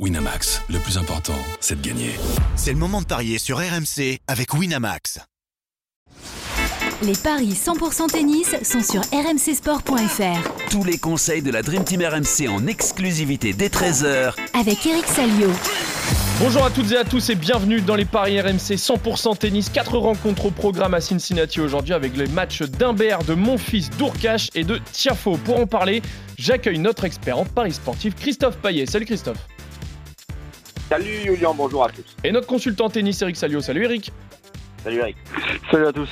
Winamax, le plus important, c'est de gagner. C'est le moment de parier sur RMC avec Winamax. Les paris 100% tennis sont sur rmcsport.fr. Tous les conseils de la Dream Team RMC en exclusivité dès 13h Avec Eric Salio. Bonjour à toutes et à tous et bienvenue dans les paris RMC 100% tennis. Quatre rencontres au programme à Cincinnati aujourd'hui avec les matchs d'Imbert, de Monfils, d'Ourcache et de Tiafo. Pour en parler, j'accueille notre expert en paris sportif, Christophe Paillet. Salut Christophe. Salut Julien, bonjour à tous. Et notre consultant tennis, Eric Salio. Salut Eric. Salut Eric. Salut à tous.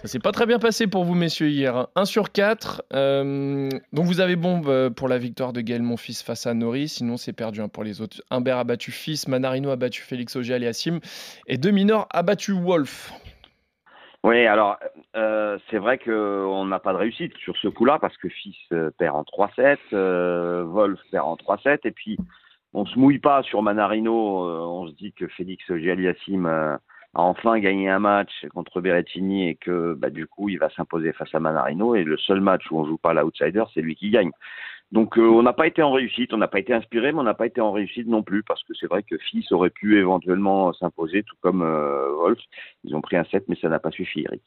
Ça s'est pas très bien passé pour vous, messieurs, hier. 1 sur 4. Euh, donc vous avez bon euh, pour la victoire de Gaël Monfils face à Nori. Sinon, c'est perdu hein, pour les autres. Humbert a battu Fils, Manarino a battu Félix Auger aliassime et Deminor a battu Wolf. Oui, alors euh, c'est vrai qu'on n'a pas de réussite sur ce coup-là parce que Fils euh, perd en 3-7, euh, Wolf perd en 3-7 et puis on se mouille pas sur Manarino. euh, on se dit que Félix Auger-Aliassime euh, a enfin gagné un match contre Berrettini et que bah, du coup il va s'imposer face à Manarino et le seul match où on joue pas l'outsider, c'est lui qui gagne. Donc euh, on n'a pas été en réussite, on n'a pas été inspiré, mais on n'a pas été en réussite non plus parce que c'est vrai que Fils aurait pu éventuellement s'imposer, tout comme euh, Wolf. Ils ont pris un 7, mais ça n'a pas suffi, Eric.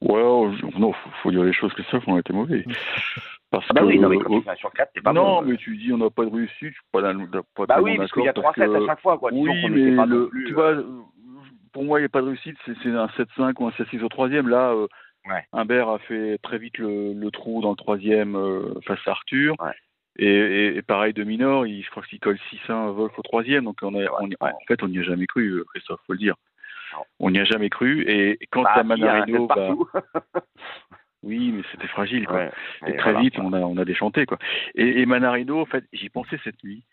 Ouais, euh, non, faut, faut dire les choses que ça, on a été mauvais. Parce Ah bah que, oui, non mais quand tu fais un sur 4, t'es pas non, bon. mais tu dis on n'a pas de réussite, je suis pas, Bah oui, parce qu'il y a d'accord, 3-7 que- à chaque fois, quoi. Disons Oui, qu'on mais pas le- plus, tu vois, euh, pour moi, il n'y a pas de réussite, c'est c'est un 7-5 ou un 7-6 au troisième. Là, euh, Ouais. Humbert a fait très vite le, le trou dans le troisième euh, face à Arthur. Ouais. Et, et, et pareil de Minor, il, je crois qu'il colle 6-1 Wolf au troisième. Donc on a, on ouais. en fait, on n'y a jamais cru, euh, Christophe, faut le dire. Non. On n'y a jamais cru. Et quant bah, à il y a un Manarino, bah. oui, mais c'était fragile. Quoi. Ouais, Et très voilà. vite, on a, on a déchanté. Quoi. Et, et Manarino, en fait, j'y pensais cette nuit.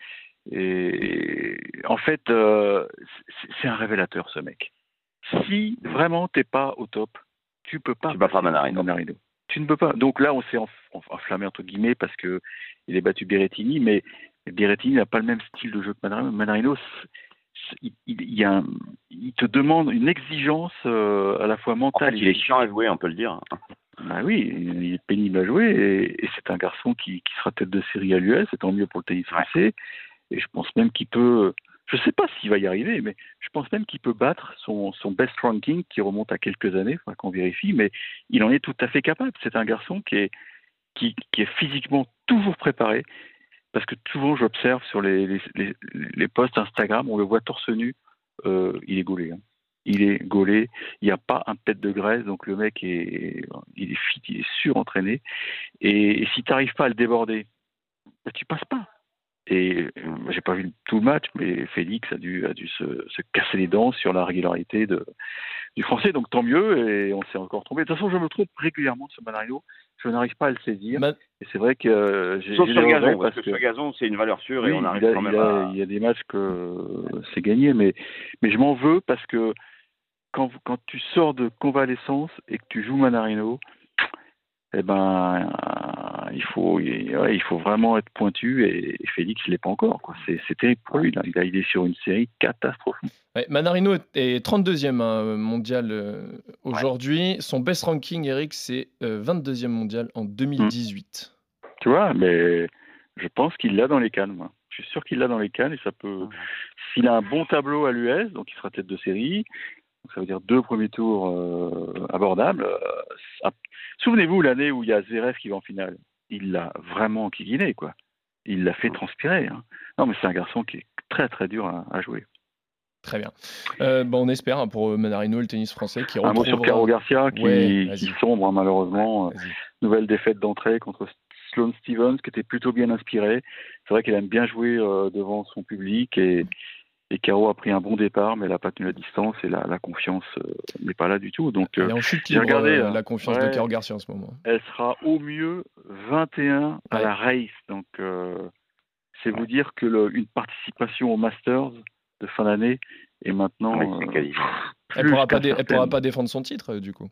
Et en fait, euh, c'est un révélateur, ce mec. Si vraiment t'es pas au top, tu peux pas. Tu bats pas passer Manarino. Tu ne peux pas. Donc là, on s'est enf- enf- enflammé entre guillemets parce que il est battu Berrettini, mais Berrettini n'a pas le même style de jeu que Manarino. Manarino, il, il- il y a un- il te demande une exigence euh, à la fois En mentale fait, et il est chiant à jouer, on peut le dire. Bah oui, il est pénible à jouer et, et c'est un garçon qui, qui sera tête de série à l'US, c'est tant mieux pour le tennis français. Et je pense même qu'il peut, je sais pas s'il va y arriver, mais je pense même qu'il peut battre son, son best ranking qui remonte à quelques années, faudra qu'on vérifie, mais il en est tout à fait capable. C'est un garçon qui est, qui, qui est physiquement toujours préparé. Parce que souvent j'observe sur les, les, les, les posts Instagram, on le voit torse nu, euh, il est gaulé. hein. Il est gaulé, il n'y a pas un pet de graisse, donc le mec est, il est fit, il est surentraîné. Et, et si tu n'arrives pas à le déborder, bah, tu passes pas. Et euh, j'ai pas vu tout le match, mais Félix a dû, a dû se, se casser les dents sur la régularité de, du français, donc tant mieux, et on s'est encore trompé. De toute façon, je me trompe régulièrement sur Manarino, je n'arrive pas à le saisir, Man- et c'est vrai que euh, j'ai Sauf sur des gazon, regrets parce que sur gazon, c'est une valeur sûre et oui, on arrive a- quand même il a- à... il y a des matchs que c'est gagné, mais, mais je m'en veux parce que quand, quand tu sors de convalescence et que tu joues Manarino, eh ben, euh, il faut, il, ouais, il faut vraiment être pointu et, et Félix ne l'est pas encore. quoi. C'est c'est terrible pour lui. là. Il, a- il est sur une série catastrophique. Ouais, Manarino est 32e hein, mondial euh, aujourd'hui. Son best ranking, Eric, c'est euh, 22e mondial en 2018. Tu vois, mais je pense qu'il l'a dans les cannes. Je suis sûr qu'il l'a dans les cannes et ça peut. S'il a un bon tableau à l'US, donc il sera tête de série, donc ça veut dire deux premiers tours euh, abordables. euh, ça- Souvenez-vous l'année où il y a Zverev qui va en finale. Il l'a vraiment enquiquiné, quoi. Il l'a fait transpirer. hein. Non, mais c'est un garçon qui est très très dur à, à jouer. Très bien. Euh, bon, on espère hein, pour Manarino, le tennis français, qui Un mot sur retrouvera- Caro Garcia qui, Ouais, qui sombre hein, malheureusement. Nouvelle défaite d'entrée contre Sloane Stevens qui était plutôt bien inspiré. C'est vrai qu'elle aime bien jouer euh, devant son public et, et Caro a pris un bon départ mais elle n'a pas tenu la distance et la, la confiance euh, n'est pas là du tout. Donc euh, est en chute j'ai libre, regardé, euh, là. la confiance Ouais. de Caro Garcia en ce moment. elle sera au mieux 21 à Ouais. la race. Donc euh, c'est vous dire que le- une participation au Masters de fin d'année est maintenant Ouais, c'est euh. Elle plus pourra pas, elle pourra défendre son titre, euh, du coup.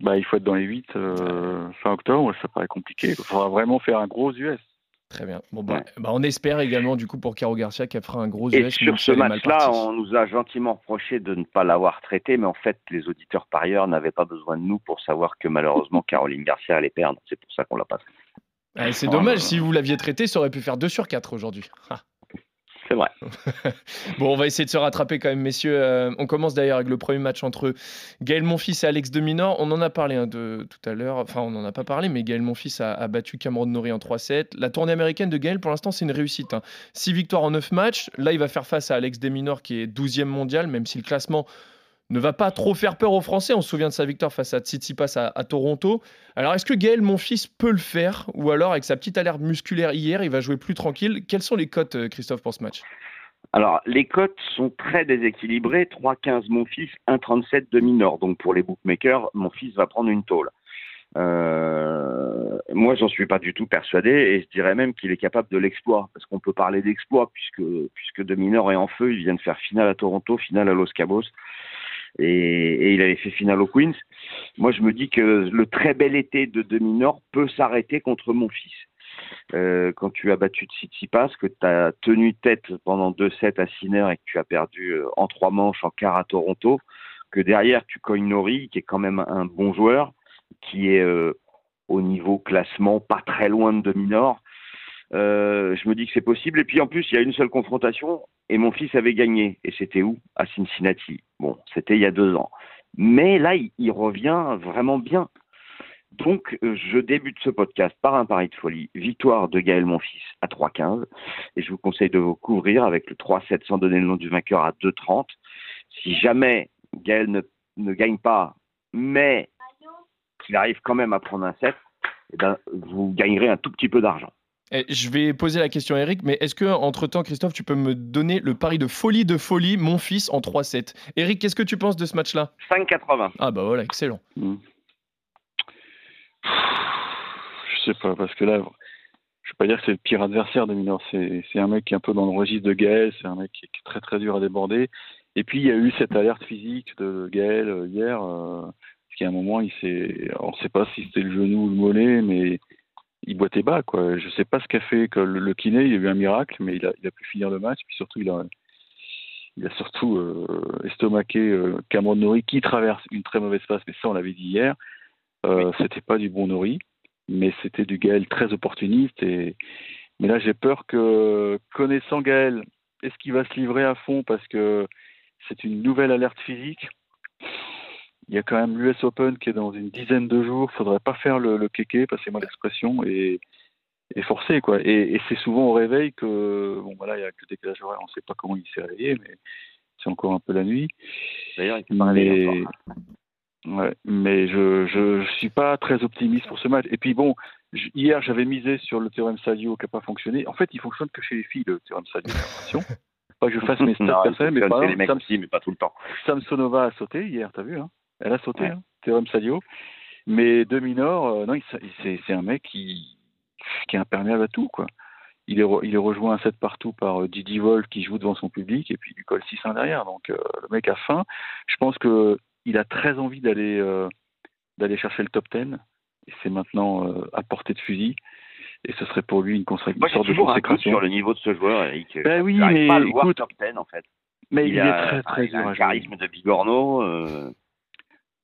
Bah, il faut être dans les 8 euh, fin octobre, ça paraît compliqué. Il faudra vraiment faire un gros US. Très bien. Bon, bah, Ouais. bah, on espère également, du coup, pour Caro Garcia, qu'elle fera un gros Et US. sur ce match-là, on nous a gentiment reproché de ne pas l'avoir traité, mais en fait, les auditeurs parieurs n'avaient pas besoin de nous pour savoir que malheureusement Caroline Garcia allait perdre. C'est pour ça qu'on l'a pas fait. Ah, c'est dommage, si vous l'aviez traité, ça aurait pu faire 2 sur 4 aujourd'hui. C'est vrai. Bon, on va essayer de se rattraper quand même, messieurs. Euh, on commence d'ailleurs avec le premier match entre Gaël Monfils et Alex de Minor. On en a parlé hein, tout à l'heure. Enfin, on n'en a pas parlé, mais Gaël Monfils a, battu Cameron Norrie en 3-7. La tournée américaine de Gaël, pour l'instant, c'est une réussite. 6 victoires en 9 matchs. Là, il va faire face à Alex de Minor, qui est 12e mondial, même si le classement ne va pas trop faire peur aux Français. On se souvient de sa victoire face à Tsitsipas à, à Toronto. Alors, est-ce que Gaël Monfils peut le faire? Ou alors, avec sa petite alerte musculaire hier, il va jouer plus tranquille? Quelles sont les cotes, euh, Christophe, pour ce match? Alors, les cotes sont très déséquilibrées. 3-15 mon fils, 1-37 de mineur. Donc, pour les bookmakers, mon fils va prendre une tôle. Euh, moi, j'en suis pas du tout persuadé et je dirais même qu'il est capable de l'exploit parce qu'on peut parler d'exploit puisque puisque de mineur est en feu. Il vient de faire finale à Toronto, finale à Los Cabos et, et il avait fait finale au Queens. Moi, je me dis que le très bel été de de mineur peut s'arrêter contre mon fils. Euh, quand tu as battu Tsitsipas, que tu as tenu tête pendant deux sets à Sinner et que tu as perdu euh, en trois manches en quart à Toronto, que derrière tu cognes Nori, qui est quand même un bon joueur, qui est euh, au niveau classement pas très loin de Dominor. Euh, je me dis que c'est possible. Et puis en plus, il y a une seule confrontation et mon fils avait gagné. Et c'était où? À Cincinnati. Bon, c'était il y a deux ans. Mais là, il, revient vraiment bien. Donc, je débute ce podcast par un pari de folie. Victoire de Gaël Monfils à 3,15. Et je vous conseille de vous couvrir avec le 3,7 sans donner le nom du vainqueur à 2,30. Si jamais Gaël ne, ne gagne pas, mais qu'il arrive quand même à prendre un 7, eh ben, vous gagnerez un tout petit peu d'argent. Eh, Je vais poser la question à Eric, mais est-ce que entre temps, Christophe, tu peux me donner le pari de folie de folie, mon fils en 3-7 Eric, qu'est-ce que tu penses de ce match-là? 5,80. Ah bah voilà, excellent. Hmm. Je sais pas, parce que là, je vais pas dire que c'est le pire adversaire de Minor. C'est un mec qui est un peu dans le registre de Gaël, c'est un mec qui est très très dur à déborder. Et puis il y a eu cette alerte physique de Gaël euh, hier, euh, parce qu'à un moment, il s'est, on ne sait pas si c'était le genou ou le mollet, mais il boitait bas quoi. Je sais pas ce qu'a fait que le, le kiné, il y a eu un miracle, mais il a, il a pu finir le match. Puis surtout, il a, il a surtout euh, estomaqué euh, Cameron Nori qui traverse une très mauvaise passe, mais ça on l'avait dit hier. Euh, C'était pas du bon Nori, mais c'était du Gaël très opportuniste. Et mais là j'ai peur que connaissant Gaël, est-ce qu'il va se livrer à fond parce que c'est une nouvelle alerte physique? Il y a quand même l'US Open qui est dans une dizaine de jours. Faudrait pas faire le, le kéké, passez-moi l'expression, et, et forcer quoi. Et, et c'est souvent au réveil que bon voilà, il y a que décalage horaire, on sait pas comment il s'est réveillé, mais c'est encore un peu la nuit. D'ailleurs, il peut pas Mais, ouais, mais je, je je suis pas très optimiste pour ce match. Et puis bon, hier j'avais misé sur le théorème Sadio qui n'a pas fonctionné. En fait, il fonctionne que chez les filles le théorème l'impression. Pas que je fasse mes stats personnels, mais les mecs Sam- aussi, mais pas tout le temps. Samsonova a sauté hier, t'as vu hein Elle a sauté, Ouais. hein, théorème Sadio. Mais de Minor, euh, non, c'est un mec qui, qui est imperméable à tout, quoi. Il est, re- il est rejoint un 7 partout par euh, Didi Wolf qui joue devant son public et puis il lui colle 6-1 derrière. Donc euh, le mec a faim. Je pense que il a très envie d'aller euh, d'aller chercher le top 10. Et c'est maintenant euh, à portée de fusil. Et ce serait pour lui une, une Moi, sorte de toujours un doute consécration. sur le niveau de ce joueur, Eric. Ben oui, mais pas à le voir écoute, top 10, en fait. mais il, est a, très enfin, très à un jouer. charisme de Bigorneau. euh,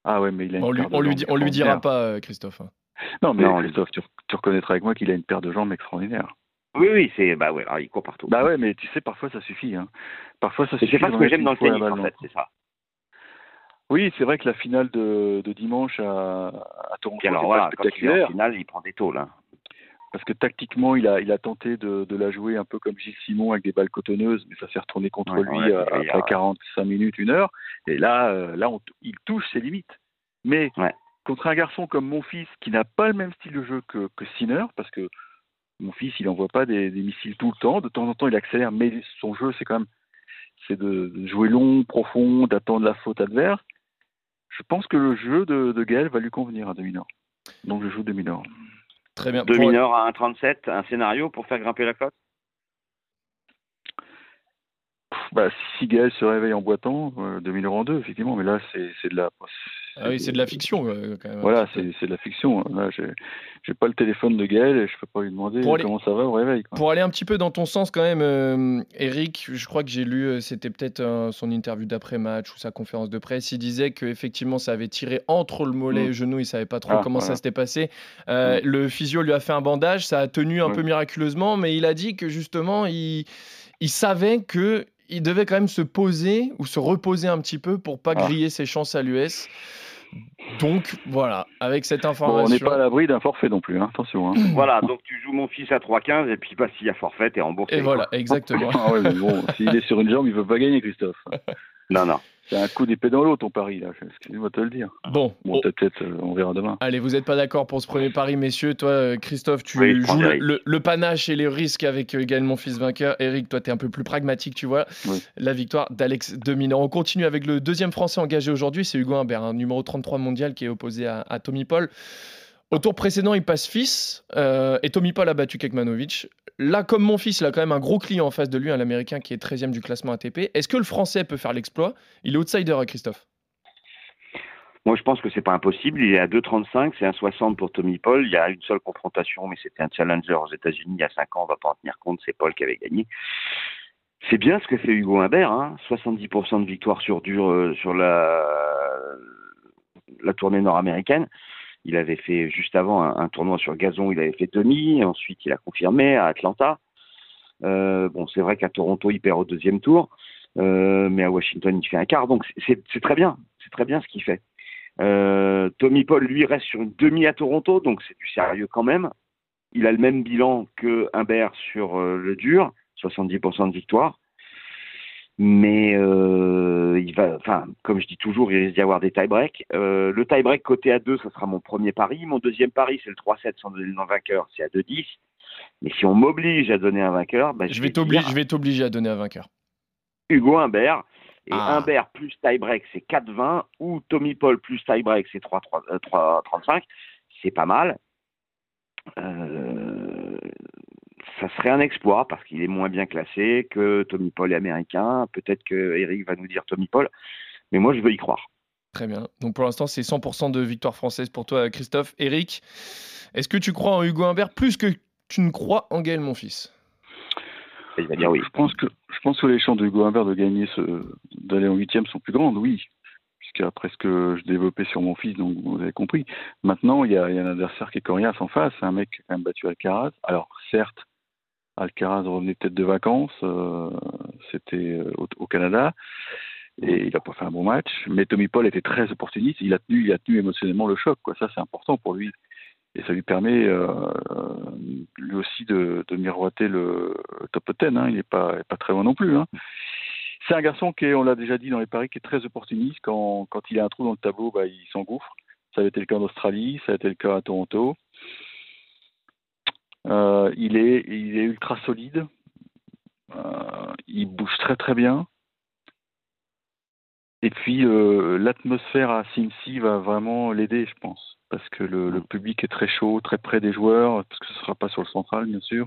Ah ouais, mais il a une On lui, paire de on lui, dit- on lui dira pas, euh, Christophe. hein. Non, mais Non, Christophe, tu, tu reconnaîtras avec moi qu'il a une paire de jambes extraordinaire. Oui, oui, c'est. Bah ouais, alors, il court partout. Bah ouais, mais tu sais, parfois ça suffit. Hein. Parfois ça suffit. c'est pas ce que j'aime dans le tennis, en fait, c'est ça. Oui, c'est vrai que la finale de, de dimanche à, à Toronto était voilà, pas quand il est en spectaculaire finale, il prend des tôles. Hein. Parce que tactiquement, il a, il a tenté de, de la jouer un peu comme Gilles Simon avec des balles cotonneuses, mais ça s'est retourné contre Ouais, lui l'a euh, après ouais. 45 minutes, une heure. Et là, euh, là, on il touche ses limites. Mais Ouais. contre un garçon comme mon fils qui n'a pas le même style de jeu que, que Sinner, parce que mon fils, il n'envoie pas des, des missiles tout le temps. De temps en temps, il accélère, mais son jeu, c'est quand même c'est de, de jouer long, profond, d'attendre la faute adverse. Je pense que le jeu de, de Gaël va lui convenir à Dominor. Donc je joue Dominor. Très bien. Deux Pour- mineurs à 1,37, un scénario pour faire grimper la cote? Bah, si Gaël se réveille en boitant, euh, 2000 euros en deux, effectivement, mais là, c'est de la. Ah oui, c'est de la fiction euh, quand même. Voilà, c'est de la fiction. Là, j'ai pas le téléphone de Gaël et je peux pas lui demander Pour aller- comment ça va au réveil. quoi. Pour aller un petit peu dans ton sens quand même, euh, Eric, je crois que j'ai lu, euh, c'était peut-être son interview d'après-match ou sa conférence de presse, il disait qu'effectivement ça avait tiré entre le mollet et Mm. le genou, il savait pas trop Ah, comment ça s'était passé. Euh, Le physio lui a fait un bandage, ça a tenu un Ouais. peu miraculeusement, mais il a dit que justement il, il savait que il devait quand même se poser ou se reposer un petit peu pour pas Ah. griller ses chances à l'US. Donc voilà, avec cette Bon, information. on n'est pas à l'abri d'un forfait non plus, hein, attention. Hein. Voilà, donc tu joues mon fils à 3,15 et puis bah, s'il y a forfait, t'es remboursé. Et quoi. voilà, exactement. Ah ouais, mais bon, s'il est sur une jambe, il veut pas gagner, Christophe. Non, non. C'est un coup d'épée dans l'eau, ton pari, là. Excuse-moi de te le dire. Bon, Bon, oh, peut-être, euh, on verra demain. Allez, vous n'êtes pas d'accord pour ce premier pari, messieurs. Toi, euh, Christophe, tu Oui, joues le, panache et les risques avec euh, Gaël Monfils vainqueur. Eric, toi, tu es un peu plus pragmatique, tu vois. Oui. La victoire d'Alex Dominant. On continue avec le deuxième Français engagé aujourd'hui, c'est Hugo Humbert, un numéro 33 mondial qui est opposé à, à Tommy Paul. Au tour précédent, il passe fils euh, et Tommy Paul a battu Kekmanovic. Là, comme mon fils, il a quand même un gros client en face de lui, un Américain qui est 13e du classement ATP. Est-ce que le Français peut faire l'exploit? Il est outsider, euh, Christophe. Moi, je pense que c'est pas impossible. Il est à 2,35, c'est 1,60 pour Tommy Paul. Il y a une seule confrontation, mais c'était un challenger aux États-Unis il y a 5 ans. On va pas en tenir compte. C'est Paul qui avait gagné. C'est bien ce que fait Hugo Humbert. Hein. 70% de victoire sur dur euh, sur la, la tournée nord-américaine. Il avait fait juste avant un, tournoi sur gazon. Il avait fait demi. Ensuite, il a confirmé à Atlanta. Euh, bon, c'est vrai qu'à Toronto, il perd au deuxième tour. Euh, mais à Washington, il fait un quart. Donc, c'est- très bien. C'est très bien ce qu'il fait. Euh, Tommy Paul, lui, reste sur une demi à Toronto, donc c'est du sérieux quand même. Il a le même bilan que Humbert sur le dur, 70% de victoire. Mais euh, il va, enfin, comme je dis toujours, il risque d'y avoir des tie-breaks. Euh, le tie-break côté à 2, ce sera mon premier pari. Mon deuxième pari, c'est le 3-7 sans donner le nom vainqueur, c'est à 2-10. Mais si on m'oblige à donner un vainqueur, ben, Je je vais vais t'obliger dire je vais t'obliger à donner un vainqueur. Hugo Humbert. Et Ah. Humbert plus tie-break, c'est 4-20. Ou Tommy Paul plus tie-break, c'est 3-3 euh, 3-35. C'est pas mal. Euh, ça serait un exploit parce qu'il est moins bien classé que Tommy Paul est américain. Peut-être que Eric va nous dire Tommy Paul. Mais moi, je veux y croire. Très bien. Donc pour l'instant, c'est 100% de victoire française pour toi, Christophe. Eric, est-ce que tu crois en Hugo Humbert plus que tu ne crois en Gaël, mon fils Il va dire oui. Je pense que je pense que les chances de Hugo Humbert de gagner d'aller en huitième sont plus grandes, oui. Puisqu'après ce que je développais sur mon fils, donc vous avez compris. Maintenant, il y a, il y a un adversaire qui est coriace en face, un mec qui a quand même battu Alcaraz. Alors certes, Alcaraz revenait peut-être de vacances, euh, c'était euh, au, Canada, et il n'a pas fait un bon match. Mais Tommy Paul était très opportuniste, il a tenu, il a tenu émotionnellement le choc, quoi. Ça c'est important pour lui. Et ça lui permet euh, lui aussi de, miroiter le top 10. Hein. Il n'est pas, pas très loin non plus. Hein. C'est un garçon qui on l'a déjà dit dans les paris, qui est très opportuniste. Quand, quand il a un trou dans le tableau, bah, il s'engouffre. Ça a été le cas en Australie, ça a été le cas à Toronto. Euh, il, est, ultra solide. Euh, il bouge très très bien. Et puis euh, l'atmosphère à Cincy va vraiment l'aider, je pense, parce que le, public est très chaud, très près des joueurs, parce que ce ne sera pas sur le central, bien sûr.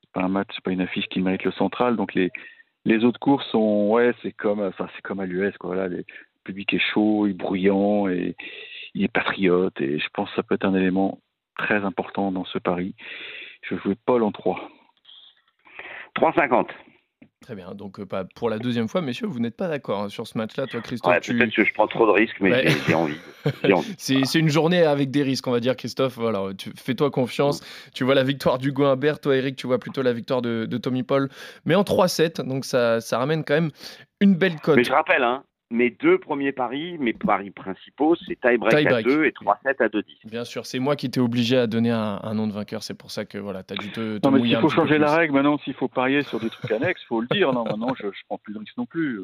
C'est pas un match, c'est pas une affiche qui mérite le central, donc les autres courses sont, ouais, c'est comme, enfin comme à l'US, quoi. Le public est chaud, il est bruyant et il est patriote, et je pense que ça peut être un élément très important dans ce pari. Je jouais Paul en 3. 3,50. Très bien. Donc, euh, pour la deuxième fois, messieurs, vous n'êtes pas d'accord hein, sur ce match-là, toi, Christophe. Ouais, tu... Peut-être que je prends trop de risques, mais Ouais. j'ai envie. J'ai envie. C'est c'est une journée avec des risques, on va dire, Christophe. Voilà, tu- fais-toi confiance. Tu vois la victoire d'Hugo Humbert. Toi, Eric, tu vois plutôt la victoire de, de Tommy Paul. Mais en 3-7, donc ça, ça ramène quand même une belle cote. Mais je rappelle, hein, mes deux premiers paris, mes paris principaux, c'est tie-break à Tie-break. 2 et 3-7 à 2-10. Bien sûr, c'est moi qui t'ai obligé à donner un, un nom de vainqueur. C'est pour ça que voilà, tu as dû te, te Non, mais un faut petit peu changer la plus. règle maintenant, s'il faut parier sur des trucs annexes, faut le dire. Non, maintenant, je, je prends plus de risques non plus.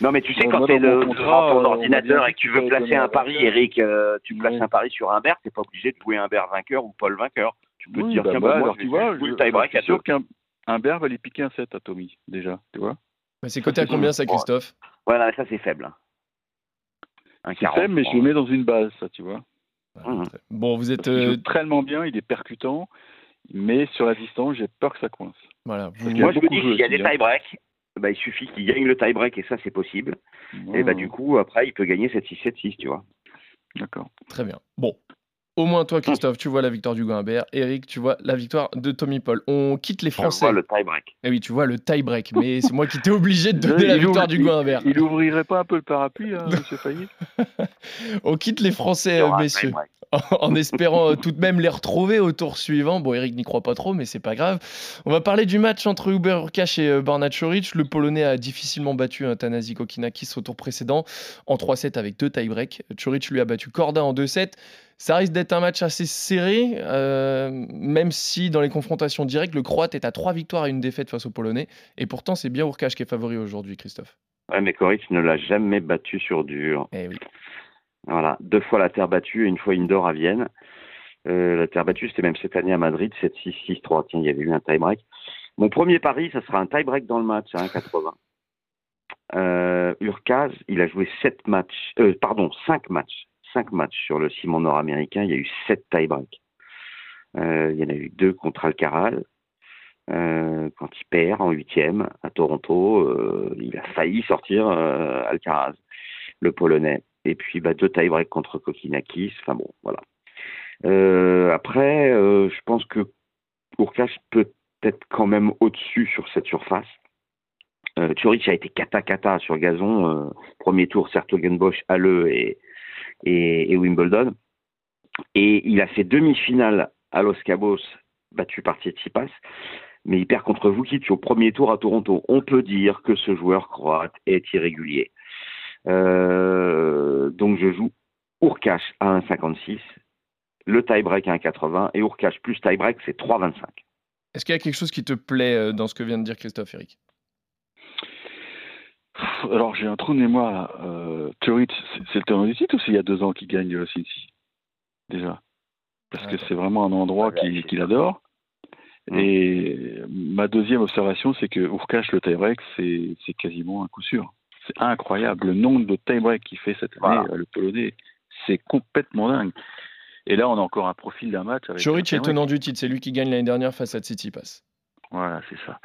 Non, mais tu sais, quand tu es dans mon devant contrat, ton ordinateur et que tu veux placer un un pari. Eric, euh, tu places un pari sur Humbert, tu pas obligé de jouer Humbert vainqueur ou Paul vainqueur. Tu peux te dire, bah, tiens, bah, bah, moi, alors je tu vois, je, le tie-break je à suis sûr 2. qu'un Humbert va lui piquer un 7 à Tommy, déjà, tu vois. Mais c'est coté à combien ça, Christophe? Voilà, ça c'est faible. hein. Un C'est 40. faible, mais je le mets dans une base, ça, tu vois. Très- Bon, vous êtes. Qu'il euh, joue tellement bien, il est percutant, mais sur la distance, j'ai peur que ça coince. voilà, vous- Moi, je me dis qu'il y a des tie-breaks, bah, il suffit qu'il gagne le tie-break et ça c'est possible. Et bah Oh, du coup après il peut gagner 7-6, 7-6, tu vois. D'accord. Très bien. Bon. Au moins toi, Christophe, tu vois la victoire du Humbert. Eric, tu vois la victoire de Tommy Paul. On quitte les Français. vois le tie-break. Eh oui, tu vois le tie-break. Mais c'est moi qui t'ai obligé de donner la Il victoire ouvre- du Humbert. Il ouvrirait pas un peu le parapluie, hein, monsieur Fayet On quitte les Français, Il messieurs. tie-break. en espérant tout de même les retrouver au tour suivant. Bon, Eric n'y croit pas trop, mais c'est pas grave. On va parler du match entre Uber Urkash et euh, Choric. Le Polonais a difficilement battu un Tanasi Kokinakis au tour précédent en 3-7 avec deux tie-breaks. Choric lui a battu Corda en 2-7. Ça risque d'être un match assez serré, euh, même si dans les confrontations directes, le Croate est à trois victoires et une défaite face au Polonais. Et pourtant, c'est bien Urkash qui est favori aujourd'hui, Christophe. Ouais, mais Coric ne l'a jamais battu sur dur. Eh oui. Voilà, deux fois la terre battue et une fois indoor à Vienne. Euh, la terre battue, c'était même cette année à Madrid, 7-6, 6-3. Tiens, il y avait eu un tie-break. Mon premier pari, ça sera un tie-break dans le match à 1,80. Euh, Urkaz, il a joué 7 matchs, euh, pardon, 5 matchs. 5 matchs sur le ciment nord-américain. Il y a eu 7 tie-breaks. Euh, il y en a eu deux contre Alcaraz. Euh, quand il perd en huitième à Toronto, euh, il a failli sortir Alcaraz, le Polonais. Et puis bah, deux tie-breaks contre Kokinakis. Bon, voilà. Après, je pense que Urkash peut être quand même au-dessus sur cette surface. Euh, a été kata-kata sur gazon. premier tour, Sertogenbosch, Halle et, et, Wimbledon. Et il a fait demi-finale à Los Cabos, battu par Tsitsipas, mais il perd contre Vukic au premier tour à Toronto. On peut dire que ce joueur croate est irrégulier. Euh, donc je joue Urkash à 1,56, le tie-break à 1,80 et Urkash plus tie-break, c'est 3,25. Est-ce qu'il y a quelque chose qui te plaît euh, dans ce que vient de dire Christophe, Eric? Alors j'ai un trou de mémoire là. Euh, c'est- le tenant du titre ou c'est il y a deux ans qu'il gagne euh, Cincy Déjà. Parce que c'est vraiment un endroit Ouais, qu'il adore. Mm. Et ma deuxième observation, c'est que Urkash, le tie-break, c'est quasiment un coup sûr. C'est incroyable. Le nombre de tie-break qu'il fait cette année, Voilà. euh, le Polonais, c'est complètement dingue. Et là, on a encore un profil d'un match avec. Choric un est tenant du titre, c'est lui qui gagne l'année dernière face à Tsitsipas. Voilà, c'est ça.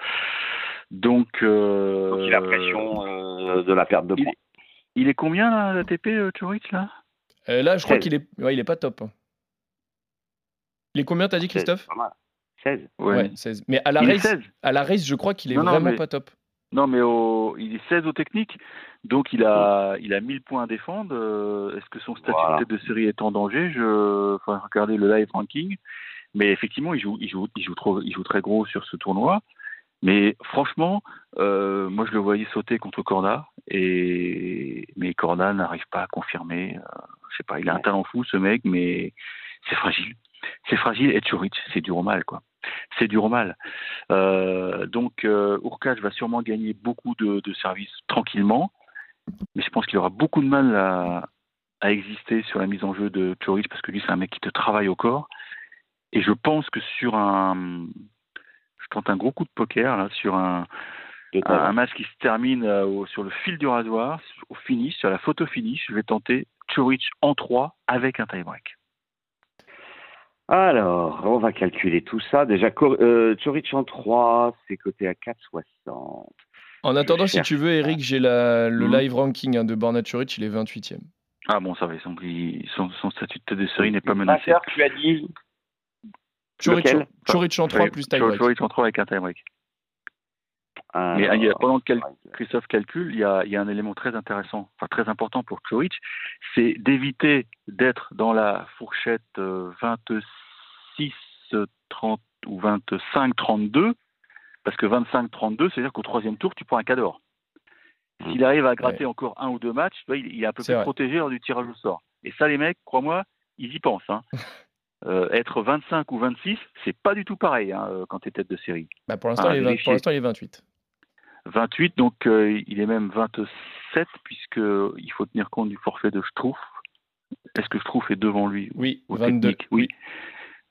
Donc. euh, Donc il a pression euh, de la perte de il- points. Il est combien là, l'ATP, euh, Turic, là? Euh, là, je crois 16. qu'il est, ouais, il est pas top. hein. Il est combien, t'as dit, Christophe? 16, pas mal. 16. Ouais, 16. Mais à la, Il race, 16. à la race, je crois qu'il est Non, non, vraiment mais- pas top. Non, mais au... il est 16 au technique, donc il a, il a 1000 points à défendre. Euh, Est-ce que son statut Voilà. de tête de série est en danger? Je enfin, regarder le live ranking. Mais effectivement, il joue, il, joue, il, joue trop, il joue très gros sur ce tournoi. Mais franchement, euh, moi je le voyais sauter contre Corda, et... mais Corda n'arrive pas à confirmer. Euh, je sais pas, il a un talent fou ce mec, mais c'est fragile. C'est fragile et Churic, c'est dur au mal, quoi. C'est dur au mal. Euh, donc, euh, Urkash va sûrement gagner beaucoup de, de services tranquillement, mais je pense qu'il aura beaucoup de mal à, à exister sur la mise en jeu de Churic parce que lui, c'est un mec qui te travaille au corps. Et je pense que sur un. Je tente un gros coup de poker, là, sur un, un, match qui se termine euh, au- sur le fil du rasoir, au finish, sur la photo finish. Je vais tenter Churic en 3 avec un tie-break. Alors, on va calculer tout ça. Déjà, euh, en 3, c'est coté à 4,60. En attendant, si tu veux, Eric, j'ai la- le Mhm. live ranking hein, de Borna Choric, il est 28e. Ah bon, ça va, son, son statut de tête de série n'est pas 20 menacé. tu as dit Choric, Lequel Choric en 3 plus tie-break. Choric en 3 avec un tie-break. Alors, Mais il y a- pendant que Christophe calcule, il y, a, il y a un élément très intéressant, enfin très important pour Choric, c'est d'éviter d'être dans la fourchette euh, 26, 30 ou 25, 32, parce que 25, 32, c'est-à-dire qu'au troisième tour, tu prends un cador. S'il arrive à gratter encore un ou deux matchs, vois, il, est un peu plus vrai. protégé lors du tirage au sort. Et ça, les mecs, crois-moi, ils y pensent. hein. Euh, être 25 ou 26, c'est pas du tout pareil hein, euh, quand tu es tête de série. Bah, pour l'instant, Ah, il, est 20 vérifier. pour l'instant, il est 28. 28, donc euh, il est même 27, puisque il faut tenir compte du forfait de Schtroumpf. Est-ce que Schtroumpf est devant lui Oui, au 22. technique Oui.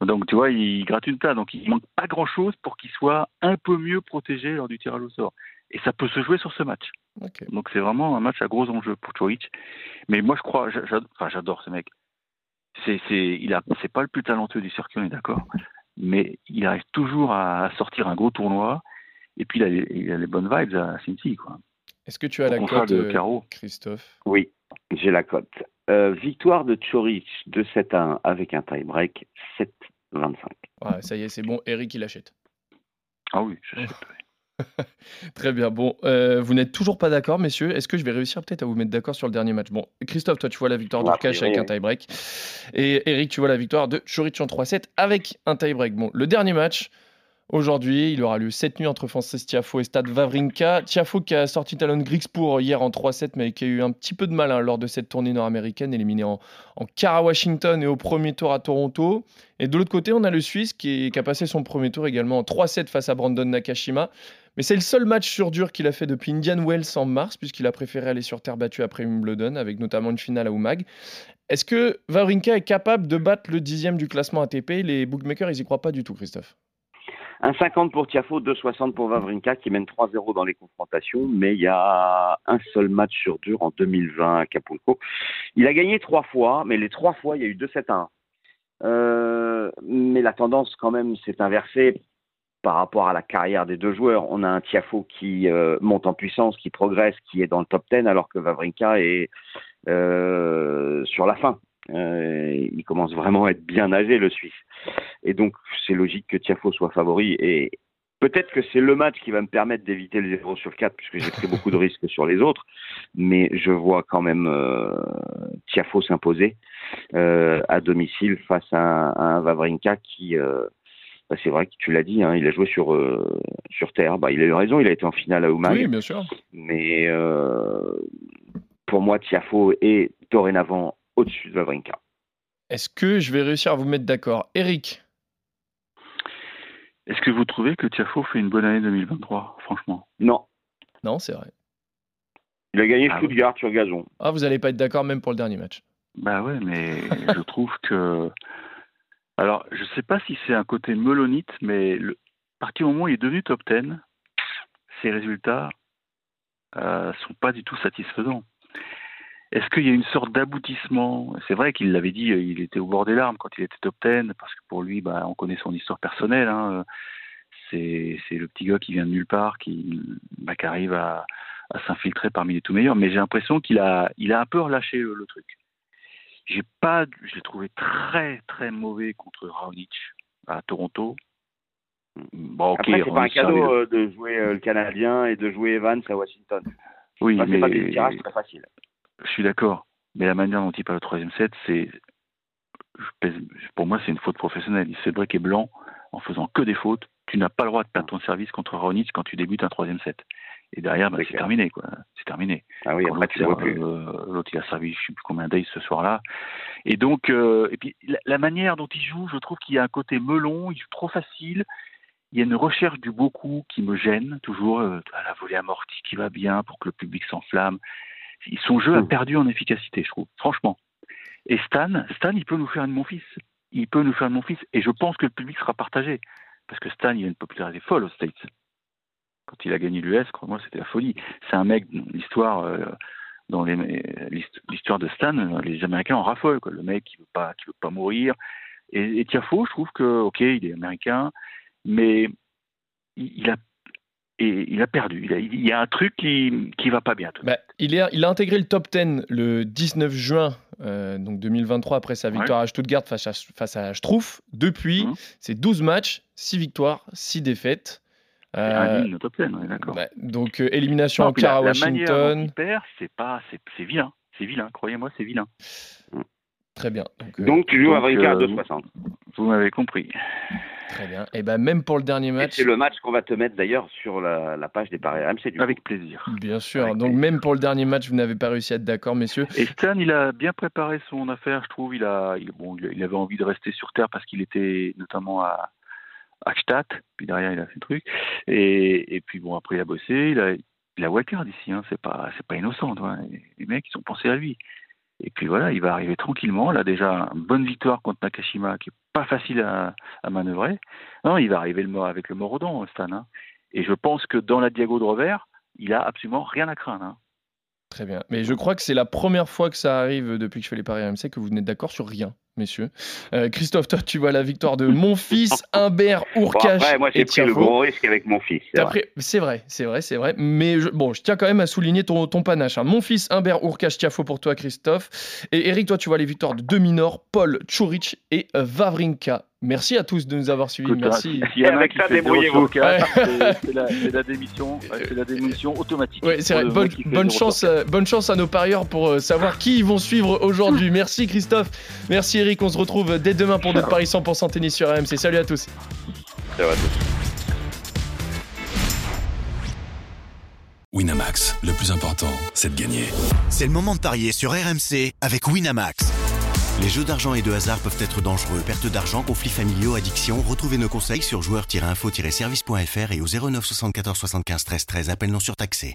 Donc tu vois, il gratte une place, donc il manque pas grand-chose pour qu'il soit un peu mieux protégé lors du tirage au sort. Et ça peut se jouer sur ce match. Donc c'est vraiment un match à gros enjeux pour Choric. Mais moi je crois, j'adore ce mec. C'est, c'est, il a, c'est pas le plus talentueux du circuit, on est d'accord. Mais il arrive toujours à sortir un gros tournoi. Et puis, il a, il a les bonnes vibes à Cincy, quoi. Est-ce que tu as la cote, de euh, Caro. Christophe? Oui, j'ai la cote. Euh, victoire de Chorich de 7 à 1 avec un tie-break 7-25. Ouais, Ça y est, c'est bon, Eric, il achète. Ah oui, j'achète. Très bien. Bon, euh, vous n'êtes toujours pas d'accord, messieurs. Est-ce que je vais réussir peut-être à vous mettre d'accord sur le dernier match? Bon, Christophe, toi, tu vois la victoire Ouais, d'Urkash avec un tie-break. Et Eric, tu vois la victoire de Chorich en 3-7 avec un tie-break. Bon, le dernier match, aujourd'hui, il aura lieu cette nuit entre Francis Tiafo et Stade Wawrinka. Tiafo qui a sorti Talon Grigspur hier en 3-7, mais qui a eu un petit peu de mal hein, lors de cette tournée nord-américaine, éliminé en, en quart à Washington et au premier tour à Toronto. Et de l'autre côté, on a le Suisse qui, est- qui a passé son premier tour également en 3-7 face à Brandon Nakashima. Mais c'est le seul match sur dur qu'il a fait depuis Indian Wells en mars, puisqu'il a préféré aller sur terre battue après Wimbledon, avec notamment une finale à Oumag. Est-ce que Wawrinka est capable de battre le dixième du classement ATP Les bookmakers, ils y croient pas du tout, Christophe. 1,50 pour Tiafo, 2,60 pour Wawrinka qui mène 3-0 dans les confrontations, mais il y a un seul match sur dur en 2020 à Acapulco. Il a gagné trois fois, mais les trois fois, il y a eu 2-7 à 1. Euh, mais la tendance, quand même, s'est inversée par rapport à la carrière des deux joueurs. On a un Tiafo qui euh, monte en puissance, qui progresse, qui est dans le top 10, alors que Wawrinka est euh, sur la fin. Euh, il commence vraiment à être bien âgé, le Suisse. Et donc, c'est logique que Tiafo soit favori. Et peut-être que c'est le match qui va me permettre d'éviter le 0 sur 4, puisque j'ai pris beaucoup de risques sur les autres. Mais je vois quand même Tiafo s'imposer à domicile face à un, à un Wawrinka qui. Bah, c'est vrai que tu l'as dit, hein, il a joué sur, euh, sur terre. Bah, il a eu raison, il a été en finale à Oumag. Oui, bien sûr. Mais euh, pour moi, Tiafo est dorénavant au-dessus de Wawrinka. Est-ce que je vais réussir à vous mettre d'accord? Eric? Est-ce que vous trouvez que Tiafo fait une bonne année 2023, franchement? Non, Non, c'est vrai. il a gagné Ah Stuttgart sur gazon. Ah, vous n'allez pas être d'accord même pour le dernier match. Bah ouais, mais je trouve que. Alors, je sais pas si c'est un côté melonite, mais le... à partir du moment où il est devenu top 10, ses résultats euh, sont pas du tout satisfaisants. Est-ce qu'il y a une sorte d'aboutissement? C'est vrai qu'il l'avait dit, il était au bord des larmes quand il était top 10, parce que pour lui, bah, on connaît son histoire personnelle. hein. C'est c'est le petit gars qui vient de nulle part, qui, bah, arrive à, s'infiltrer parmi les tout meilleurs. Mais j'ai l'impression qu'il a, il a un peu relâché le truc. J'ai pas, je l'ai trouvé très très mauvais contre Raonic à Toronto. Bon, ok, Après, c'est pas un cadeau euh, de jouer euh, le Canadien et de jouer Evans à Washington. Oui, Enfin, c'est mais pas des tirages très faciles. je suis d'accord. Mais la manière dont il parle au troisième set, c'est, pour moi, c'est une faute professionnelle. Il se breaker blanc en faisant que des fautes. Tu n'as pas le droit de perdre ton service contre Raonic quand tu débutes un troisième set. Et derrière, bah, C'est terminé, quoi. C'est terminé. Ah oui, après, tu vois plus. euh, l'autre, il a servi je sais plus combien d'ails ce soir-là. Et donc, euh, et puis la, la manière dont il joue, je trouve qu'il y a un côté melon, il joue trop facile. Il y a une recherche du beaucoup qui me gêne toujours. euh, à la volée amortie qui va bien pour que le public s'enflamme. Son jeu a perdu en efficacité, je trouve, franchement. Et Stan, Stan, il peut nous faire une mon fils. Il peut nous faire une mon fils. Et je pense que le public sera partagé. Parce que Stan, il a une popularité folle aux States. Quand il a gagné l'US, crois-moi, c'était la folie. C'est un mec, l'histoire, euh, dans l'histoire de Stan, euh, les Américains en raffolent. Quoi. Le mec qui veut pas, qui veut pas mourir. Et, et Tiafo, je trouve que, ok, il est américain, mais il, il a, et il a perdu. Il, a- il y a un truc qui, qui va pas bien. Bah, il, est, il a intégré le top 10 le 19 juin euh, donc 2023 après sa victoire à Stuttgart face à, face à Schtroumpf. Depuis, Mhm. c'est 12 matchs, 6 victoires, 6 défaites. Euh, un hymne top 10, on est d'accord. bah, donc euh, élimination Non, en quart à Washington. c'est pas, c'est, c'est vilain. C'est vilain, croyez-moi, c'est vilain. Très bien. Donc, euh, Donc, tu joues à donc, Wawrinka à euh, 2,60. Vous m'avez compris. très bien. Et ben même pour le dernier Et match. C'est le match qu'on va te mettre d'ailleurs sur la, la page des paris RMC. Du coup. Avec plaisir. Bien sûr. Avec Donc plaisir. même pour le dernier match, vous n'avez pas réussi à être d'accord, messieurs. Et Stan, il a bien préparé son affaire, je trouve. Il a, il, bon, il avait envie de rester sur terre parce qu'il était notamment à Gstaad, puis derrière il a fait le truc. Et, et puis bon, après il a bossé, il a, il a wildcard ici. Hein, c'est pas, pas innocent. hein. Les mecs, ils ont pensé à lui. Et puis voilà, il va arriver tranquillement. Là déjà, une bonne victoire contre Nakashima, qui est pas facile à, à manœuvrer. Non, il va arriver le, avec le dents, Stan. hein. Et je pense que dans la Diago de revers, il a absolument rien à craindre. hein. Très bien. Mais je crois que c'est la première fois que ça arrive depuis que je fais les paris RMC que vous n'êtes d'accord sur rien. Messieurs. Euh, Christophe, toi, tu vois la victoire de mon fils, Humbert, Ourcache. Bon, après, moi, j'ai pris le gros risque avec mon fils. c'est vrai. C'est vrai, c'est vrai. Mais je, bon, je tiens quand même à souligner ton, ton panache. hein. Mon fils, Humbert, Ourcache, Tiafo pour toi, Christophe. Et Eric, toi, tu vois les victoires de Dominor, Paul, Churic et Vavrinka. Merci à tous de nous avoir suivis. Écoute, Merci. hein, a Avec ça, débrouillez-vous. 0,4, c'est- la, démission, ouais, c'est la démission automatique. Ouais, vrai. Bonne, mec qui fait bonne 0,4. chance, euh, bonne chance à nos parieurs pour euh, savoir qui ils vont suivre aujourd'hui. Merci Christophe. Merci Eric. On se retrouve dès demain pour notre Paris 100% tennis sur RMC. Salut à tous. C'est vrai. Winamax, le plus important, c'est de gagner. C'est le moment de parier sur RMC avec Winamax. Les jeux d'argent et de hasard peuvent être dangereux. Perte d'argent, conflits familiaux, addiction. Retrouvez nos conseils sur joueurs-info-service.fr et au 09 74 75 13 13. Appel non surtaxé.